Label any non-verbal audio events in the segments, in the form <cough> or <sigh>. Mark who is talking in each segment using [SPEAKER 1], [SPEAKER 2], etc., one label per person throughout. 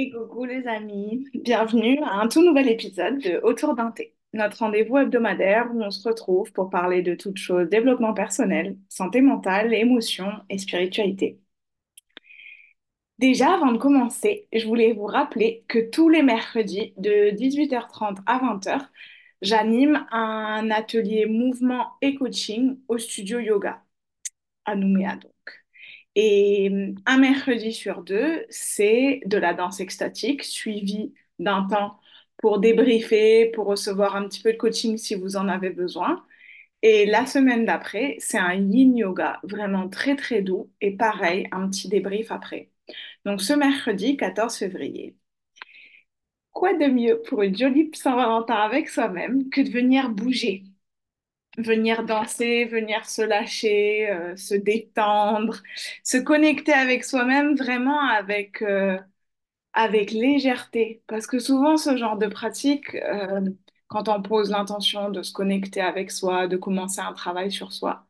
[SPEAKER 1] Et coucou les amis, bienvenue à un tout nouvel épisode de Autour d'un thé, notre rendez-vous hebdomadaire où on se retrouve pour parler de toutes choses développement personnel, santé mentale, émotions et spiritualité. Déjà, avant de commencer, je voulais vous rappeler que tous les mercredis de 18h30 à 20h, j'anime un atelier mouvement et coaching au studio yoga à Nouméa. Et euh, un mercredi sur deux, c'est de la danse extatique suivi d'un temps pour débriefer, pour recevoir un petit peu de coaching si vous en avez besoin. Et la semaine d'après, c'est un yin yoga vraiment très très doux et pareil, un petit débrief après. Donc ce mercredi 14 février. Quoi de mieux pour une jolie Saint-Valentin avec soi-même que de venir bouger? Venir danser, venir se lâcher, euh, se détendre, se connecter avec soi-même vraiment avec, euh, avec légèreté. Parce que souvent, ce genre de pratique, euh, quand on pose l'intention de se connecter avec soi, de commencer un travail sur soi,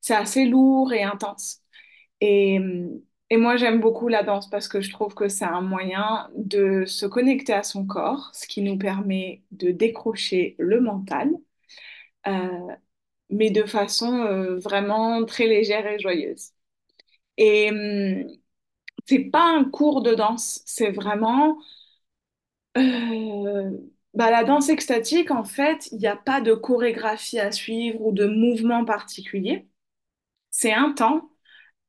[SPEAKER 1] c'est assez lourd et intense. Et, et moi, j'aime beaucoup la danse parce que je trouve que c'est un moyen de se connecter à son corps, ce qui nous permet de décrocher le mental mais de façon euh, vraiment très légère et joyeuse. Et hum, c'est pas un cours de danse, c'est vraiment euh, bah, la danse extatique. En fait, il n'y a pas de chorégraphie à suivre ou de mouvement particulier. C'est un temps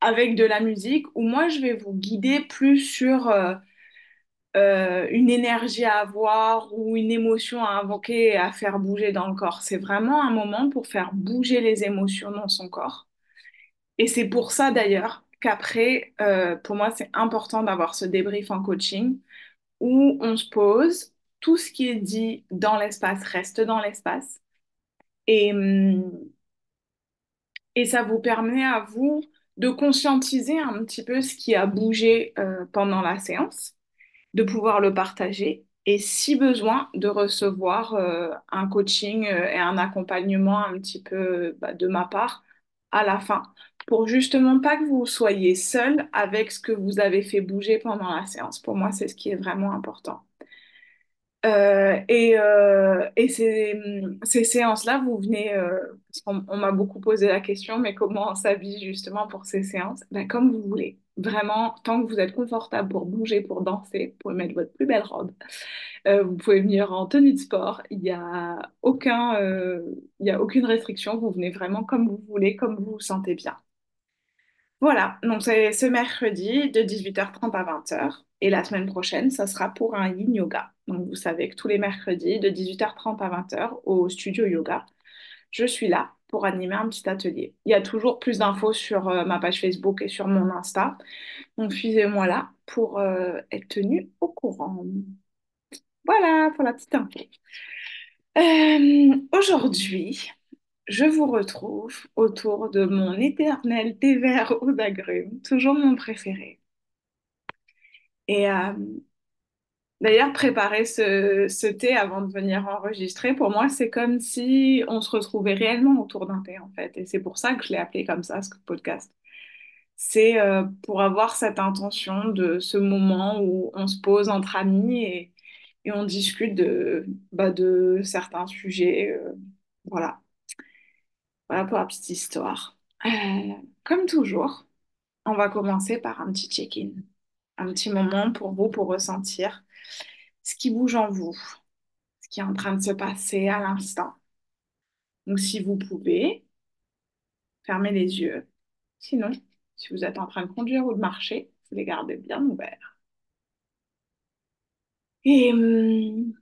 [SPEAKER 1] avec de la musique où moi je vais vous guider plus sur euh, euh, une énergie à avoir ou une émotion à invoquer et à faire bouger dans le corps. C'est vraiment un moment pour faire bouger les émotions dans son corps. Et c'est pour ça d'ailleurs qu'après, euh, pour moi, c'est important d'avoir ce débrief en coaching où on se pose, tout ce qui est dit dans l'espace reste dans l'espace. Et, hum, et ça vous permet à vous de conscientiser un petit peu ce qui a bougé euh, pendant la séance de pouvoir le partager et si besoin de recevoir euh, un coaching euh, et un accompagnement un petit peu bah, de ma part à la fin pour justement pas que vous soyez seul avec ce que vous avez fait bouger pendant la séance. Pour moi, c'est ce qui est vraiment important. Euh, et et ces, ces séances-là, vous venez, on m'a beaucoup posé la question, mais comment on s'habille justement pour ces séances? Ben, comme vous voulez. Vraiment, tant que vous êtes confortable pour bouger, pour danser, vous pouvez mettre votre plus belle robe. Euh, vous pouvez venir en tenue de sport. Il n'y a aucun, euh, a aucune restriction. Vous venez vraiment comme vous voulez, comme vous vous sentez bien. Voilà, donc c'est ce mercredi de 18h30 à 20h. Et la semaine prochaine, ça sera pour un yin yoga. Donc vous savez que tous les mercredis de 18h30 à 20h au studio yoga, je suis là pour animer un petit atelier. Il y a toujours plus d'infos sur euh, ma page Facebook et sur mon Insta. Donc suivez-moi là pour euh, être tenu au courant. Voilà pour la petite info. Euh, aujourd'hui, je vous retrouve autour de mon éternel thé vert aux agrumes, toujours mon préféré. Et d'ailleurs, préparer ce, thé avant de venir enregistrer, pour moi, c'est comme si on se retrouvait réellement autour d'un thé, en fait. Et c'est pour ça que je l'ai appelé comme ça, ce podcast. C'est euh, pour avoir cette intention de ce moment où on se pose entre amis et, on discute de, bah, certains sujets. euh, voilà. Voilà pour la petite histoire. Euh, comme toujours, on va commencer par un petit check-in. Un petit moment pour vous, pour ressentir ce qui bouge en vous, ce qui est en train de se passer à l'instant. Donc, si vous pouvez, fermez les yeux. Sinon, si vous êtes en train de conduire ou de marcher, vous les gardez bien ouverts. Et hum,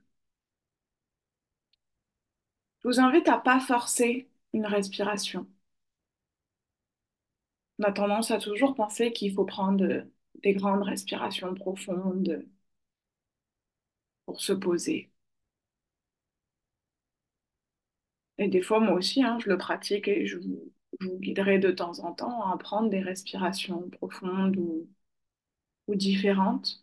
[SPEAKER 1] je vous invite à pas forcer une respiration. On a tendance à toujours penser qu'il faut prendre des grandes respirations profondes pour se poser. Et des fois, moi aussi, hein, je le pratique et je vous, guiderai de temps en temps à prendre des respirations profondes ou, ou différentes.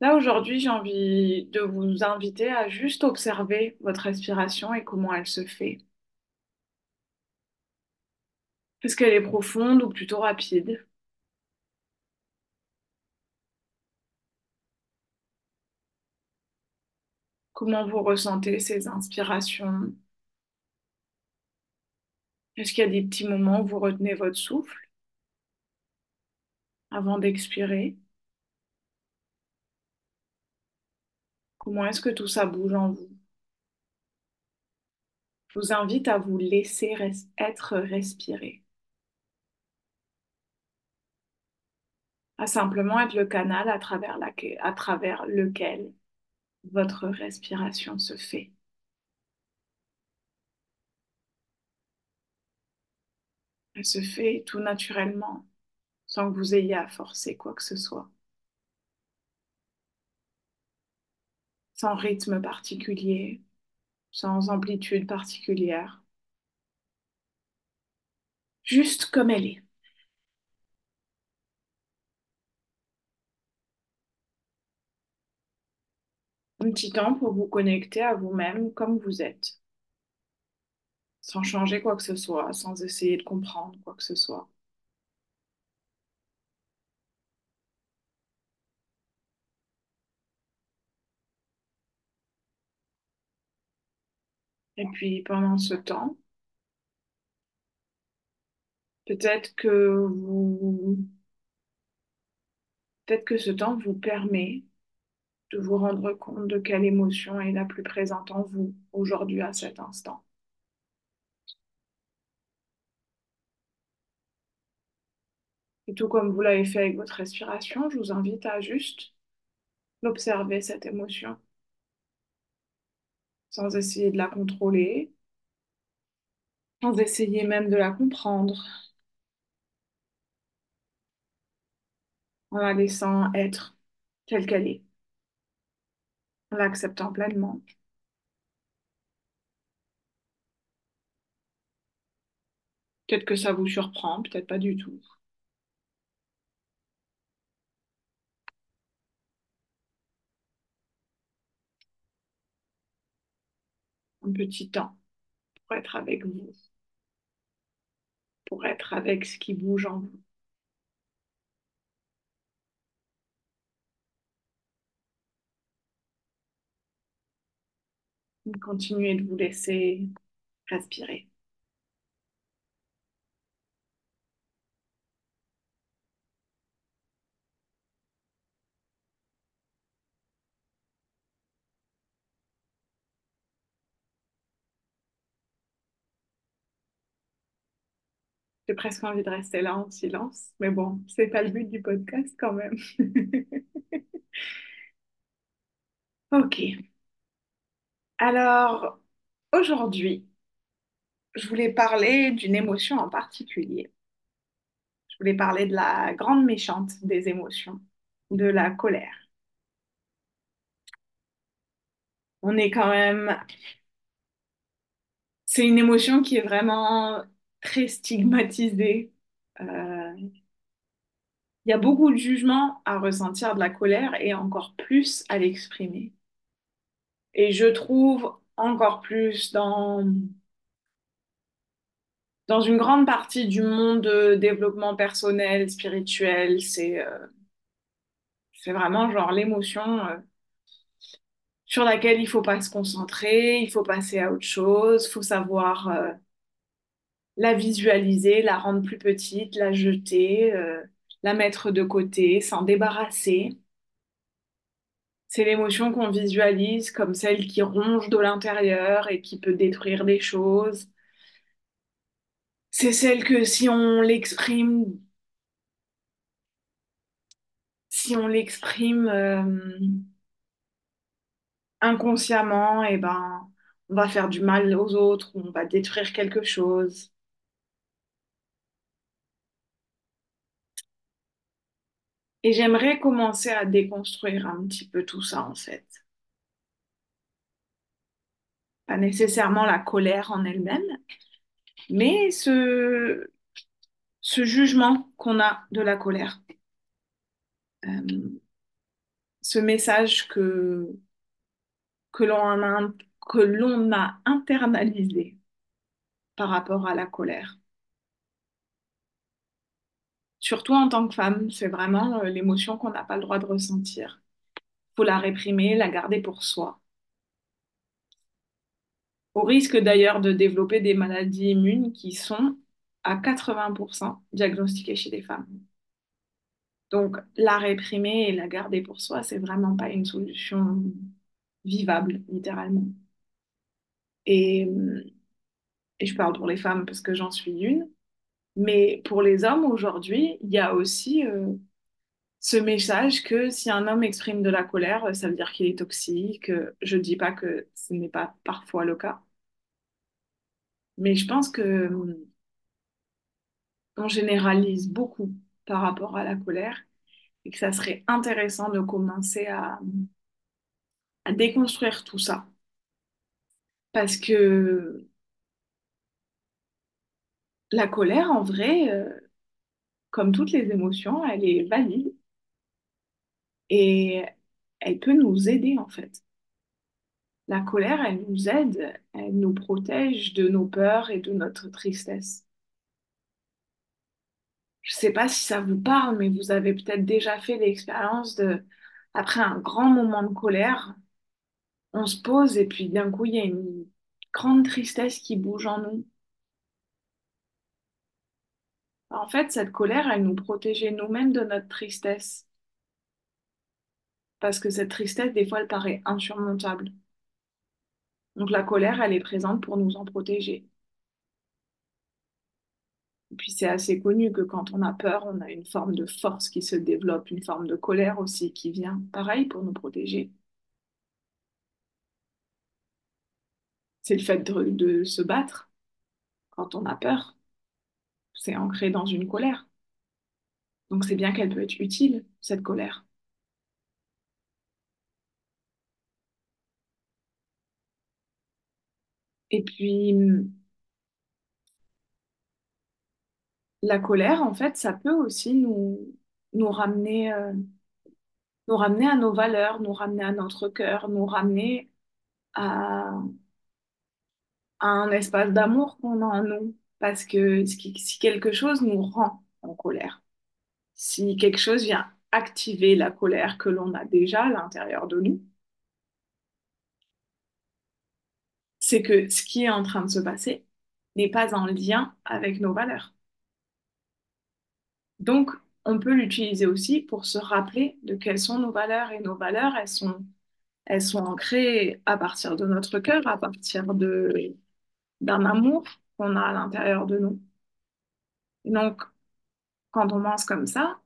[SPEAKER 1] Là, aujourd'hui, j'ai envie de vous inviter à juste observer votre respiration et comment elle se fait. Est-ce qu'elle est profonde ou plutôt rapide? Comment vous ressentez ces inspirations? Est-ce qu'il y a des petits moments où vous retenez votre souffle? Avant d'expirer? Comment est-ce que tout ça bouge en vous? Je vous invite à vous laisser être respiré, à simplement être le canal à travers lequel votre respiration se fait. Elle se fait tout naturellement, sans que vous ayez à forcer quoi que ce soit, sans rythme particulier, sans amplitude particulière, juste comme elle est. petit temps pour vous connecter à vous-même comme vous êtes, sans changer quoi que ce soit, sans essayer de comprendre quoi que ce soit. Et puis pendant ce temps, peut-être que vous, peut-être que ce temps vous permet de vous rendre compte de quelle émotion est la plus présente en vous aujourd'hui à cet instant. Et tout comme vous l'avez fait avec votre respiration, je vous invite à juste l'observer, cette émotion, sans essayer de la contrôler, sans essayer même de la comprendre, en la laissant être telle qu'elle est, l'acceptant pleinement. Peut-être que ça vous surprend, peut-être pas du tout. Un petit temps pour être avec vous, pour être avec ce qui bouge en vous. Continuez de vous laisser respirer. J'ai presque envie de rester là en silence, mais bon, c'est pas le but du podcast quand même. <laughs> Ok. Alors, aujourd'hui, je voulais parler d'une émotion en particulier. Je voulais parler de la grande méchante des émotions, de la colère. On est quand même... C'est une émotion qui est vraiment très stigmatisée. Euh, Il y a beaucoup de jugement à ressentir de la colère et encore plus à l'exprimer. Et je trouve encore plus dans, dans une grande partie du monde de développement personnel, spirituel, c'est euh, vraiment genre l'émotion euh, sur laquelle il faut pas se concentrer, il faut passer à autre chose, il faut savoir euh, la visualiser, la rendre plus petite, la jeter, la mettre de côté, s'en débarrasser. C'est l'émotion qu'on visualise comme celle qui ronge de l'intérieur et qui peut détruire des choses. C'est celle que si on l'exprime, si on l'exprime euh, inconsciemment, et ben, on va faire du mal aux autres, on va détruire quelque chose. Et j'aimerais commencer à déconstruire un petit peu tout ça, en fait. Pas nécessairement la colère en elle-même, mais ce, jugement qu'on a de la colère. Euh, ce message que l'on a internalisé par rapport à la colère. Surtout en tant que femme, c'est vraiment euh, l'émotion qu'on n'a pas le droit de ressentir. Faut la réprimer, la garder pour soi. au risque d'ailleurs de développer des maladies immunes qui sont à 80% diagnostiquées chez les femmes. Donc, la réprimer et la garder pour soi, c'est vraiment pas une solution vivable, littéralement. Et, et je parle pour les femmes parce que j'en suis une. Mais pour les hommes, aujourd'hui, il y a aussi euh, ce message que si un homme exprime de la colère, ça veut dire qu'il est toxique. Je ne dis pas que ce n'est pas parfois le cas. Mais je pense que on généralise beaucoup par rapport à la colère et que ça serait intéressant de commencer à, à déconstruire tout ça. Parce que la colère, en vrai, euh, comme toutes les émotions, elle est valide et elle peut nous aider en fait. La colère, elle nous aide, elle nous protège de nos peurs et de notre tristesse. Je ne sais pas si ça vous parle, mais vous avez peut-être déjà fait l'expérience de, après un grand moment de colère, on se pose et puis d'un coup, il y a une grande tristesse qui bouge en nous. En fait, cette colère, elle nous protégeait nous-mêmes de notre tristesse. Parce que cette tristesse, des fois, elle paraît insurmontable. Donc la colère, elle est présente pour nous en protéger. Et puis c'est assez connu que quand on a peur, on a une forme de force qui se développe, une forme de colère aussi qui vient, pareil, pour nous protéger. C'est le fait de, de se battre quand on a peur. C'est ancré dans une colère. Donc c'est bien qu'elle peut être utile, cette colère. Et puis, la colère, en fait, ça peut aussi nous, nous ramener, euh, nous ramener à nos valeurs, nous ramener à notre cœur, nous ramener à, à un espace d'amour qu'on a en nous. Parce que si quelque chose nous rend en colère, si quelque chose vient activer la colère que l'on a déjà à l'intérieur de nous, c'est que ce qui est en train de se passer n'est pas en lien avec nos valeurs. Donc, on peut l'utiliser aussi pour se rappeler de quelles sont nos valeurs. Et nos valeurs, elles sont, elles sont ancrées à partir de notre cœur, à partir d'un amour qu'on a à l'intérieur de nous. Donc, quand on pense comme ça,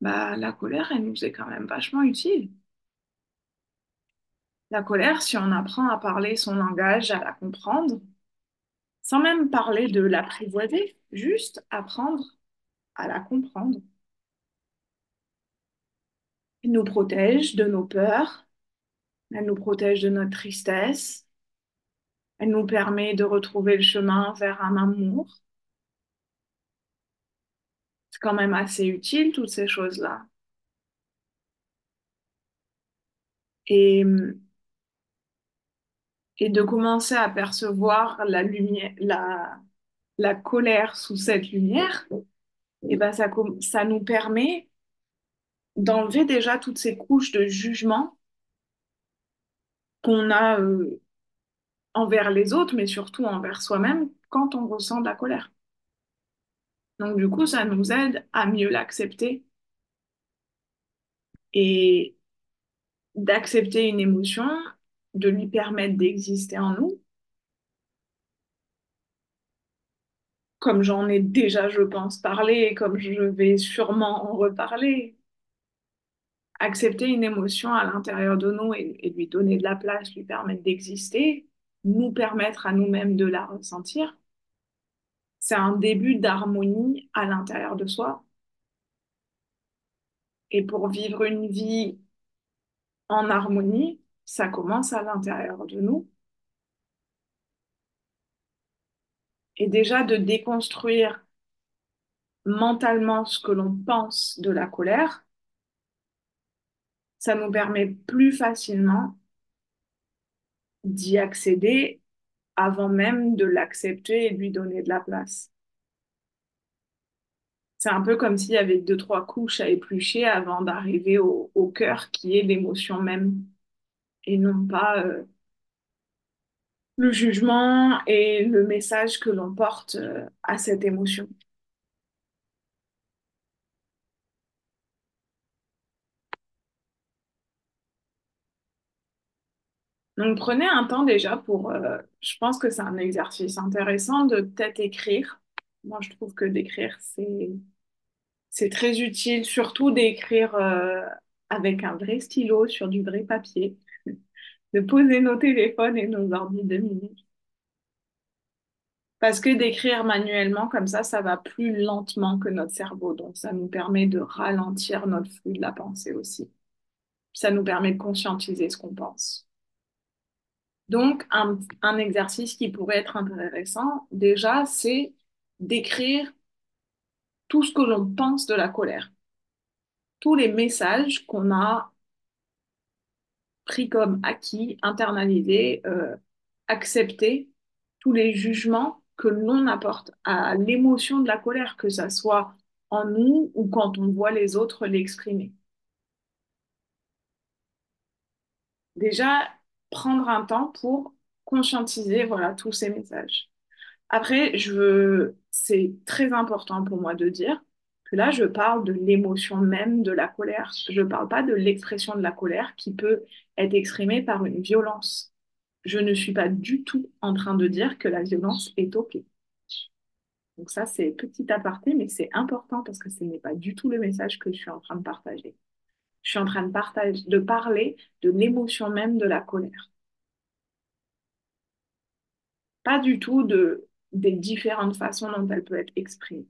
[SPEAKER 1] bah, la colère, elle nous est quand même vachement utile. La colère, si on apprend à parler son langage, à la comprendre, sans même parler de l'apprivoiser, juste apprendre à la comprendre. Elle nous protège de nos peurs, elle nous protège de notre tristesse, elle nous permet de retrouver le chemin vers un amour. C'est quand même assez utile, toutes ces choses-là. Et, et de commencer à percevoir la lumière, la, la colère sous cette lumière, et ben ça, ça nous permet d'enlever déjà toutes ces couches de jugement qu'on a euh, envers les autres, mais surtout envers soi-même quand on ressent de la colère. Donc du coup, ça nous aide à mieux l'accepter et d'accepter une émotion, de lui permettre d'exister en nous. Comme j'en ai déjà, je pense, parlé, comme je vais sûrement en reparler, accepter une émotion à l'intérieur de nous et, et, lui donner de la place, lui permettre d'exister, nous permettre à nous-mêmes de la ressentir, c'est un début d'harmonie à l'intérieur de soi. Et pour vivre une vie en harmonie, ça commence à l'intérieur de nous. Et déjà de déconstruire mentalement ce que l'on pense de la colère, ça nous permet plus facilement d'y accéder avant même de l'accepter et lui donner de la place. C'est un peu comme s'il y avait deux, trois couches à éplucher avant d'arriver au, au cœur qui est l'émotion même et non pas euh, le jugement et le message que l'on porte euh, à cette émotion. Donc, prenez un temps déjà pour, euh, je pense que c'est un exercice intéressant de peut-être écrire. Moi, je trouve que d'écrire, c'est, c'est très utile, surtout d'écrire euh, avec un vrai stylo sur du vrai papier, <laughs> de poser nos téléphones et nos ordi deux minutes. Parce que d'écrire manuellement comme ça, ça va plus lentement que notre cerveau. Donc, ça nous permet de ralentir notre flux de la pensée aussi. Ça nous permet de conscientiser ce qu'on pense. Donc, un, exercice qui pourrait être intéressant, déjà, c'est d'écrire tout ce que l'on pense de la colère. Tous les messages qu'on a pris comme acquis, internalisés, euh, acceptés, tous les jugements que l'on apporte à l'émotion de la colère, que ça soit en nous ou quand on voit les autres l'exprimer. Déjà, prendre un temps pour conscientiser voilà, tous ces messages. Après, je c'est très important pour moi de dire que là, je parle de l'émotion même de la colère. Je ne parle pas de l'expression de la colère qui peut être exprimée par une violence. Je ne suis pas du tout en train de dire que la violence est OK. Donc ça, c'est petit aparté, mais c'est important parce que ce n'est pas du tout le message que je suis en train de partager. Je suis en train de, parler de l'émotion même de la colère. Pas du tout de, des différentes façons dont elle peut être exprimée.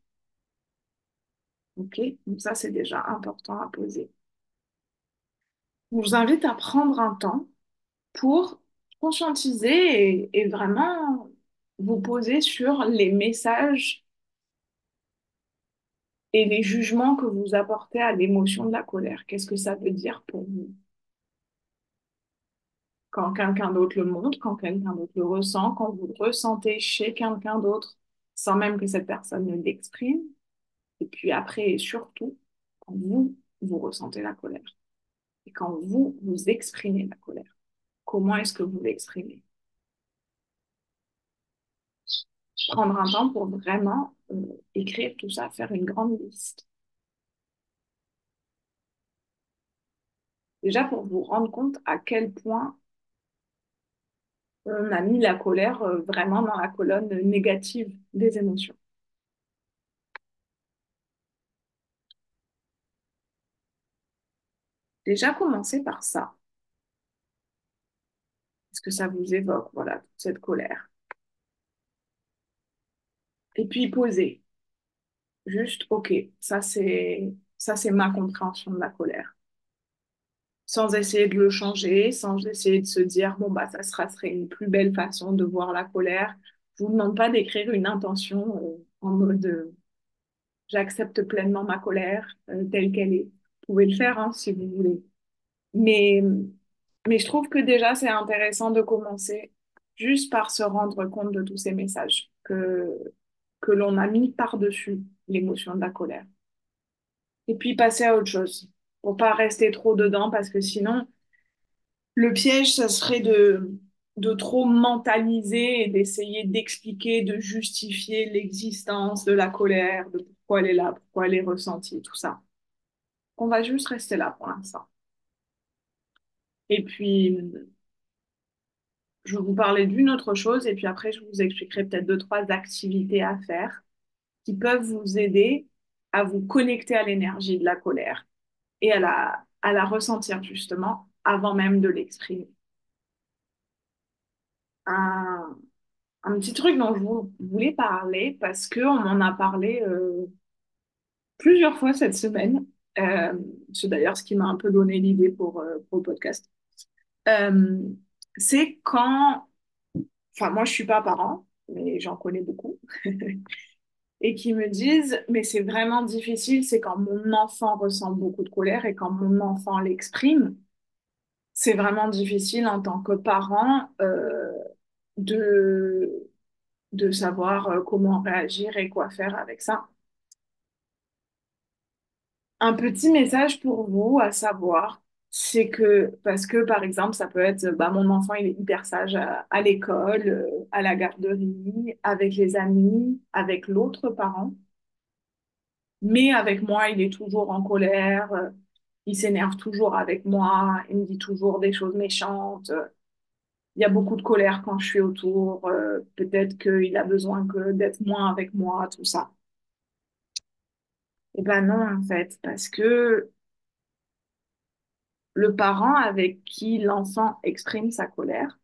[SPEAKER 1] OK? Donc ça, c'est déjà important à poser. Je vous invite à prendre un temps pour conscientiser et vraiment vous poser sur les messages et les jugements que vous apportez à l'émotion de la colère. Qu'est-ce que ça veut dire pour vous? Quand quelqu'un d'autre le montre, quand quelqu'un d'autre le ressent, quand vous le ressentez chez quelqu'un d'autre, sans même que cette personne ne l'exprime. Et puis après, et surtout, quand vous, vous ressentez la colère. Et quand vous, vous exprimez la colère. Comment est-ce que vous l'exprimez? Prendre un temps pour vraiment euh, écrire tout ça, faire une grande liste. Déjà pour vous rendre compte à quel point on a mis la colère euh, vraiment dans la colonne négative des émotions. Déjà commencer par ça. Est-ce que ça vous évoque, voilà, toute cette colère? Et puis poser. Juste, ok, ça c'est ça c'est ma compréhension de la colère. Sans essayer de le changer, sans essayer de se dire bon bah ça sera, serait une plus belle façon de voir la colère. Je vous demande pas d'écrire une intention euh, en mode euh, j'accepte pleinement ma colère euh, telle qu'elle est. Vous pouvez le faire hein, si vous voulez. Mais mais je trouve que déjà c'est intéressant de commencer juste par se rendre compte de tous ces messages que que l'on a mis par-dessus l'émotion de la colère. Et puis passer à autre chose, pour pas rester trop dedans, parce que sinon, le piège, ça serait de, de trop mentaliser et d'essayer d'expliquer, de justifier l'existence de la colère, de pourquoi elle est là, pourquoi elle est ressentie, tout ça. On va juste rester là pour l'instant. Et puis, je vais vous parler d'une autre chose, et puis après, je vous expliquerai peut-être deux, trois activités à faire qui peuvent vous aider à vous connecter à l'énergie de la colère et à la, à la ressentir justement avant même de l'exprimer. Un, un petit truc dont je voulais parler parce qu'on m'en a parlé euh, plusieurs fois cette semaine. Euh, c'est d'ailleurs ce qui m'a un peu donné l'idée pour, euh, pour le podcast. C'est quand, enfin moi je suis pas parent, mais j'en connais beaucoup, <laughs> et qui me disent, mais c'est vraiment difficile, c'est quand mon enfant ressent beaucoup de colère et quand mon enfant l'exprime, c'est vraiment difficile en tant que parent euh, de, de savoir euh, comment réagir et quoi faire avec ça. Un petit message pour vous, à savoir, c'est que, parce que par exemple, ça peut être, bah, mon enfant, il est hyper sage à, l'école, euh, à la garderie, avec les amis, avec l'autre parent, mais avec moi, il est toujours en colère, euh, il s'énerve toujours avec moi, il me dit toujours des choses méchantes. Il y a beaucoup de colère quand je suis autour, euh, peut-être qu'il a besoin que d'être moins avec moi, tout ça. Eh ben non, en fait, parce que le parent avec qui l'enfant exprime sa colère,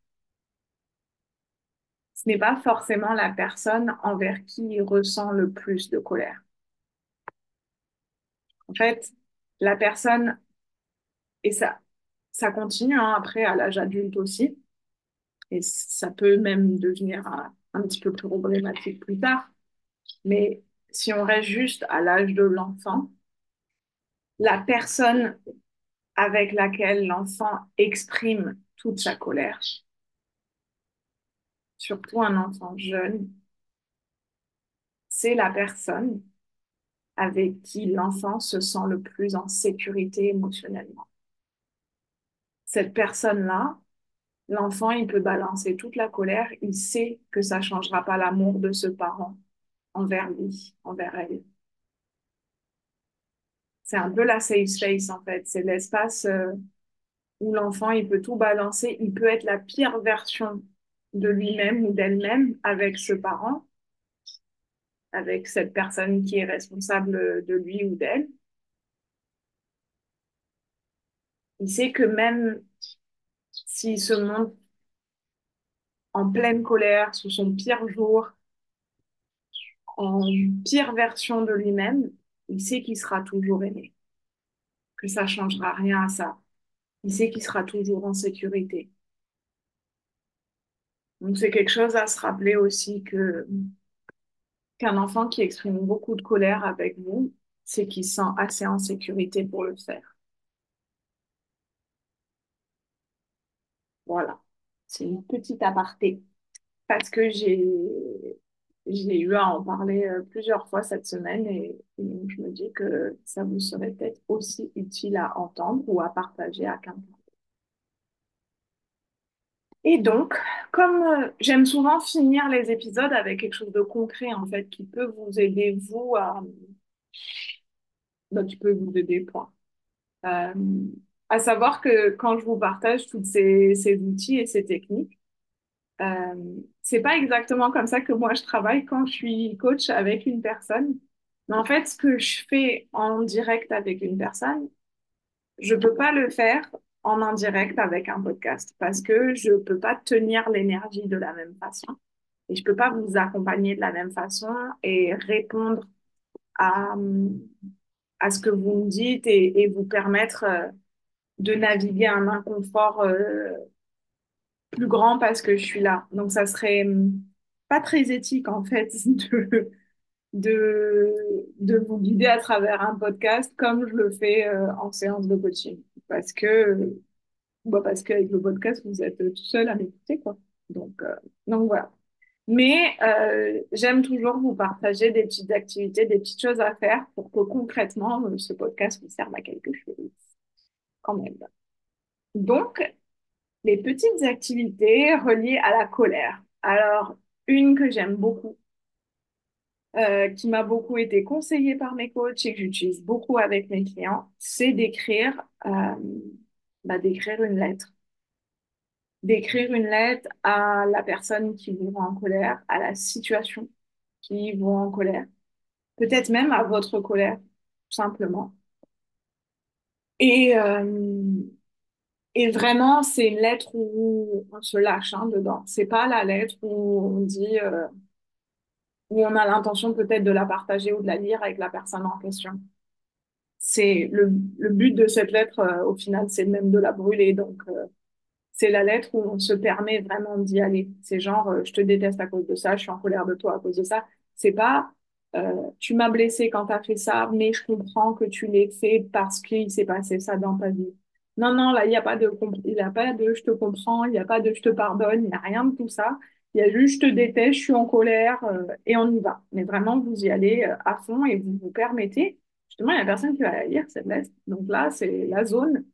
[SPEAKER 1] ce n'est pas forcément la personne envers qui il ressent le plus de colère. En fait, la personne, et ça, ça continue hein, après à l'âge adulte aussi, et ça peut même devenir un, un petit peu plus problématique plus tard, mais si on reste juste à l'âge de l'enfant, la personne avec laquelle l'enfant exprime toute sa colère, surtout un enfant jeune, c'est la personne avec qui l'enfant se sent le plus en sécurité émotionnellement. Cette personne-là, l'enfant, il peut balancer toute la colère, il sait que ça ne changera pas l'amour de ce parent envers lui, envers elle. C'est un peu la safe space, en fait. C'est l'espace euh, où l'enfant, il peut tout balancer. Il peut être la pire version de lui-même ou d'elle-même avec ce parent, avec cette personne qui est responsable de lui ou d'elle. Il sait que même s'il se montre en pleine colère, sous son pire jour, en pire version de lui-même, il sait qu'il sera toujours aimé, que ça changera rien à ça. Il sait qu'il sera toujours en sécurité. Donc c'est quelque chose à se rappeler aussi que qu'un enfant qui exprime beaucoup de colère avec vous, c'est qu'il se sent assez en sécurité pour le faire. Voilà, c'est une petite aparté parce que j'ai j'ai eu à en parler euh, plusieurs fois cette semaine et, je me dis que ça vous serait peut-être aussi utile à entendre ou à partager à quelqu'un. Et donc, comme euh, j'aime souvent finir les épisodes avec quelque chose de concret en fait qui peut vous aider vous à bah, qui peut vous aider point. Euh, à savoir que quand je vous partage toutes ces, ces outils et ces techniques, euh, c'est pas exactement comme ça que moi je travaille quand je suis coach avec une personne. Mais en fait, ce que je fais en direct avec une personne, je peux pas le faire en indirect avec un podcast parce que je peux pas tenir l'énergie de la même façon et je peux pas vous accompagner de la même façon et répondre à, à ce que vous me dites et, vous permettre euh, de naviguer un inconfort euh, plus grand parce que je suis là. Donc, ça serait hum, pas très éthique, en fait, <laughs> de, de, vous guider à travers un podcast comme je le fais euh, en séance de coaching. Parce que, bah, parce qu'avec le podcast, vous êtes tout seul à m'écouter, quoi. Donc, euh, donc voilà. Mais euh, j'aime toujours vous partager des petites activités, des petites choses à faire pour que concrètement, euh, ce podcast vous serve à quelque chose, quand même. Donc, les petites activités reliées à la colère. Alors, une que j'aime beaucoup, euh, qui m'a beaucoup été conseillée par mes coachs et que j'utilise beaucoup avec mes clients, c'est d'écrire euh, bah, d'écrire une lettre. D'écrire une lettre à la personne qui vous rend en colère, à la situation qui vous rend en colère, peut-être même à votre colère, tout simplement. Et, euh, Et vraiment, c'est une lettre où on se lâche hein, dedans. C'est pas la lettre où on dit, euh, où on a l'intention peut-être de la partager ou de la lire avec la personne en question. C'est le, le but de cette lettre, euh, au final, c'est même de la brûler. Donc, euh, c'est la lettre où on se permet vraiment d'y aller. C'est genre, euh, je te déteste à cause de ça, je suis en colère de toi à cause de ça. C'est pas, euh, tu m'as blessé quand tu as fait ça, mais je comprends que tu l'aies fait parce qu'il s'est passé ça dans ta vie. Non, non, là, il n'y a pas de, il y a pas de je te comprends, il n'y a pas de je te pardonne, il n'y a rien de tout ça. Il y a juste je te déteste, je suis en colère euh, et on y va. Mais vraiment, vous y allez euh, à fond et vous vous permettez. Justement, il n'y a personne qui va la lire, cette lettre. Donc là, c'est la zone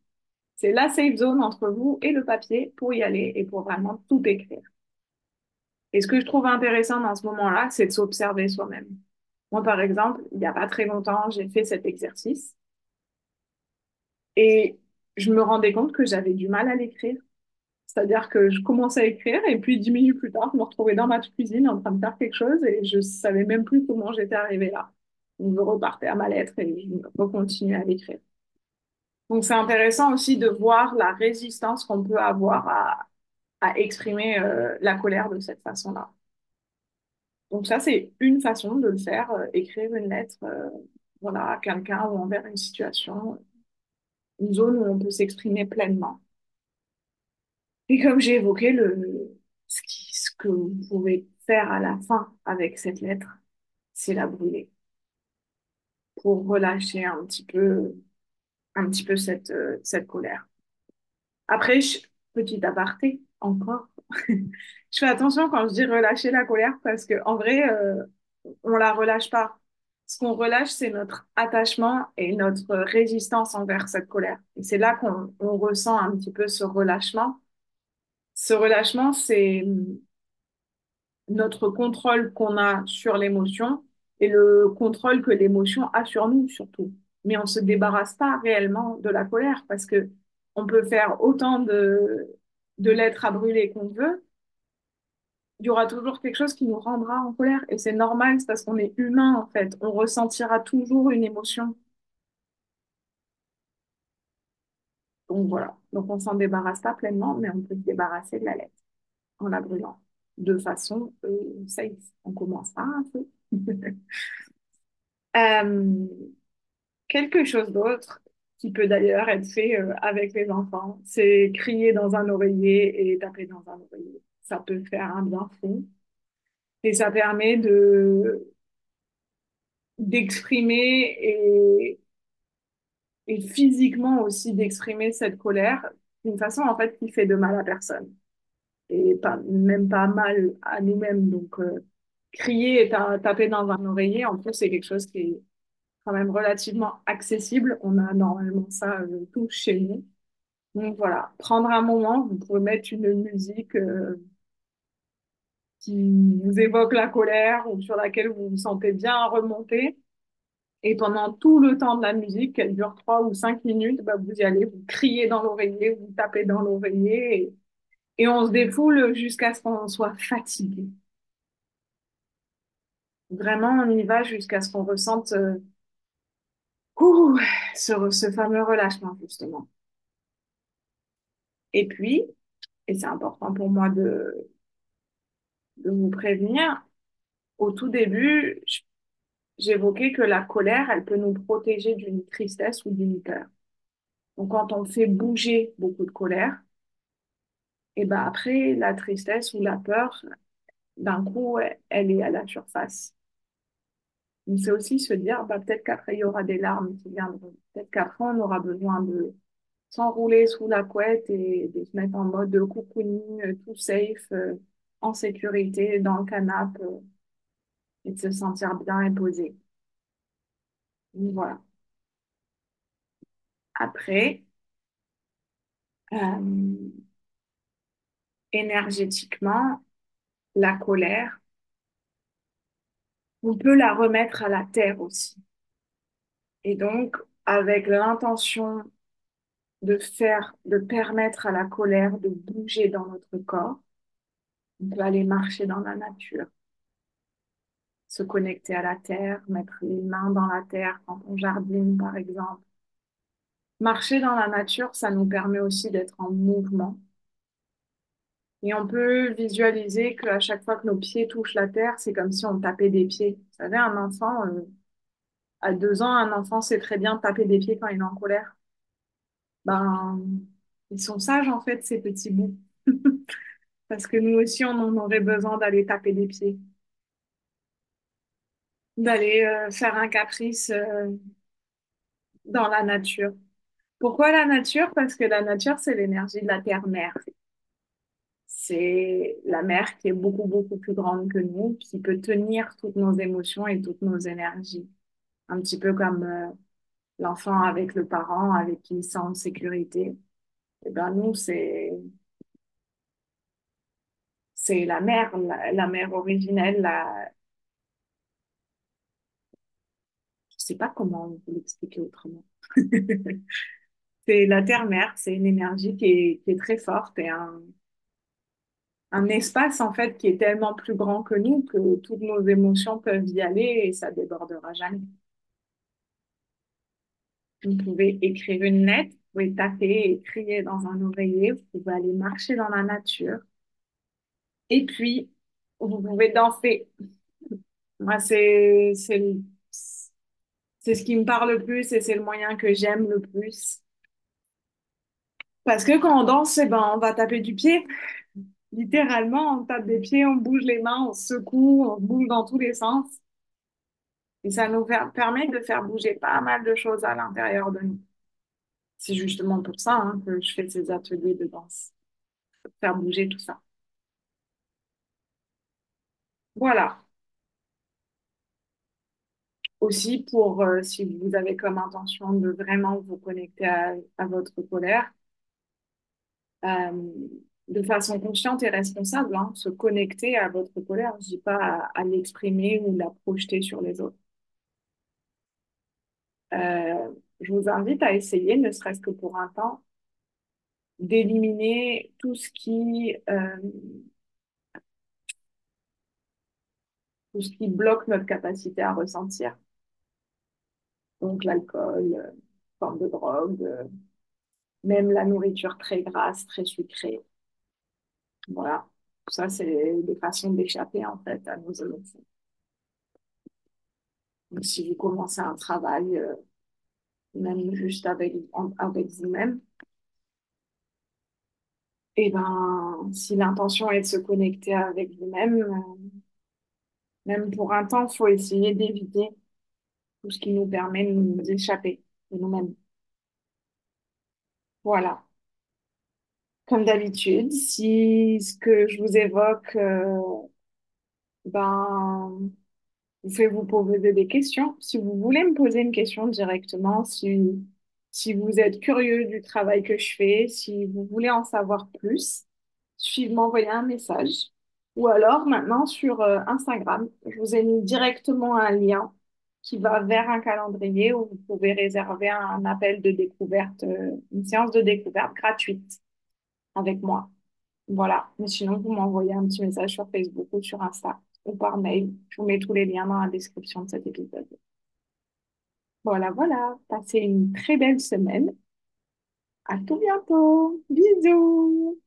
[SPEAKER 1] C'est la safe zone entre vous et le papier pour y aller et pour vraiment tout écrire. Et ce que je trouve intéressant dans ce moment-là, c'est de s'observer soi-même. Moi, par exemple, il n'y a pas très longtemps, j'ai fait cet exercice et je me rendais compte que j'avais du mal à l'écrire. C'est-à-dire que je commençais à écrire et puis dix minutes plus tard, je me retrouvais dans ma cuisine en train de faire quelque chose et je savais même plus comment j'étais arrivée là. Donc, je repartais à ma lettre et je recontinuais à l'écrire. Donc, c'est intéressant aussi de voir la résistance qu'on peut avoir à, à exprimer euh, la colère de cette façon-là. Donc ça, c'est une façon de le faire, euh, écrire une lettre euh, voilà, à quelqu'un ou envers une situation, une zone où on peut s'exprimer pleinement. Et comme j'ai évoqué, le, ce, qui, ce que vous pouvez faire à la fin avec cette lettre, c'est la brûler pour relâcher un petit peu, un petit peu cette, cette colère. Après, je, petit aparté, encore, <laughs> je fais attention quand je dis relâcher la colère parce que en vrai, euh, on la relâche pas. Ce qu'on relâche, c'est notre attachement et notre résistance envers cette colère. Et c'est là qu'on on ressent un petit peu ce relâchement. Ce relâchement, c'est notre contrôle qu'on a sur l'émotion et le contrôle que l'émotion a sur nous surtout. Mais on se débarrasse pas réellement de la colère parce que on peut faire autant de lettres à brûler qu'on veut, il y aura toujours quelque chose qui nous rendra en colère. Et c'est normal, c'est parce qu'on est humain, en fait. On ressentira toujours une émotion. Donc voilà. Donc on s'en débarrasse pas pleinement, mais on peut se débarrasser de la lettre en la brûlant de façon euh, safe. On commencera un peu. <laughs> Euh, quelque chose d'autre qui peut d'ailleurs être fait euh, avec les enfants, c'est crier dans un oreiller et taper dans un oreiller. Ça peut faire un bien fou. Et ça permet de d'exprimer et, et physiquement aussi d'exprimer cette colère d'une façon en fait qui fait de mal à personne et pas même pas mal à nous-mêmes. Donc euh, crier et taper dans un oreiller, en plus c'est quelque chose qui est quand même relativement accessible. On a normalement ça euh, tout chez nous. Donc voilà, prendre un moment, vous pouvez mettre une musique euh, qui vous évoque la colère ou sur laquelle vous vous sentez bien remonter. Et pendant tout le temps de la musique, qu'elle dure trois ou cinq minutes, bah, vous y allez, vous criez dans l'oreiller, vous tapez dans l'oreiller et, on se défoule jusqu'à ce qu'on soit fatigué. Vraiment, on y va jusqu'à ce qu'on ressente euh, ouh, ce fameux relâchement, justement. Et puis, et c'est important pour moi de, de vous prévenir, au tout début, j'évoquais que la colère, elle peut nous protéger d'une tristesse ou d'une peur. Donc, quand on fait bouger beaucoup de colère, et ben après, la tristesse ou la peur, d'un coup, elle est à la surface. Donc, c'est aussi se dire, bah, peut-être qu'après, il y aura des larmes qui viendront. Peut-être qu'après, on aura besoin de s'enrouler sous la couette et de se mettre en mode cocooning, tout safe, euh, en sécurité, dans le canapé, euh, et de se sentir bien et posé. Voilà. Après, euh, énergétiquement, la colère, on peut la remettre à la terre aussi. Et donc, avec l'intention de faire, de permettre à la colère de bouger dans notre corps, on peut aller marcher dans la nature, se connecter à la terre, mettre les mains dans la terre quand on jardine, par exemple. Marcher dans la nature, ça nous permet aussi d'être en mouvement. Et on peut visualiser qu'à chaque fois que nos pieds touchent la terre, c'est comme si on tapait des pieds. Vous savez, un enfant, euh, à deux ans, un enfant sait très bien taper des pieds quand il est en colère. Ben, ils sont sages, en fait, ces petits bouts. <laughs> Parce que nous aussi, on en aurait besoin d'aller taper des pieds. D'aller euh, faire un caprice euh, dans la nature. Pourquoi la nature? Parce que la nature, c'est l'énergie de la terre-mère. C'est la mère qui est beaucoup, beaucoup plus grande que nous, qui peut tenir toutes nos émotions et toutes nos énergies. Un petit peu comme euh, l'enfant avec le parent, avec qui il sent en sécurité. Et ben nous, c'est c'est la mer, la, la mer originelle, la... je sais pas comment vous l'expliquer autrement. <laughs> C'est la terre-mère, c'est une énergie qui est, qui est très forte et un, un espace en fait qui est tellement plus grand que nous que toutes nos émotions peuvent y aller et ça débordera jamais. Vous pouvez écrire une lettre, vous pouvez taper et crier dans un oreiller, vous pouvez aller marcher dans la nature et puis vous pouvez danser. Moi, c'est ce qui me parle le plus et c'est le moyen que j'aime le plus. Parce que quand on danse, eh ben, on va taper du pied. Littéralement, on tape des pieds, on bouge les mains, on secoue, on bouge dans tous les sens. Et ça nous per- permet de faire bouger pas mal de choses à l'intérieur de nous. C'est justement pour ça, hein, que je fais ces ateliers de danse, faire bouger tout ça. Voilà. Aussi pour, euh, si vous avez comme intention de vraiment vous connecter à, votre colère, euh, de façon consciente et responsable, hein, se connecter à votre colère. Je dis pas à, l'exprimer ou la projeter sur les autres. Euh, je vous invite à essayer, ne serait-ce que pour un temps, d'éliminer tout ce qui, tout ce qui bloque notre capacité à ressentir. Donc l'alcool, euh, forme de drogue, euh, même la nourriture très grasse, très sucrée. Voilà. Ça, c'est des façons d'échapper en fait à nos émotions. Donc, si vous commencez un travail, euh, même juste avec, avec vous-même, et ben, si l'intention est de se connecter avec vous-même, même pour un temps, il faut essayer d'éviter tout ce qui nous permet de nous échapper de nous-mêmes. Voilà. Comme d'habitude, si ce que je vous évoque, euh, ben, vous fait vous poser des questions, si vous voulez me poser une question directement, si, si vous êtes curieux du travail que je fais, si vous voulez en savoir plus, de m'envoyer un message. Ou alors, maintenant, sur euh, Instagram, je vous ai mis directement un lien qui va vers un calendrier où vous pouvez réserver un appel de découverte, euh, une séance de découverte gratuite avec moi. Voilà. Mais sinon, vous m'envoyez un petit message sur Facebook ou sur Insta ou par mail. Je vous mets tous les liens dans la description de cet épisode. Voilà, voilà. Passez une très belle semaine. À tout bientôt. Bisous.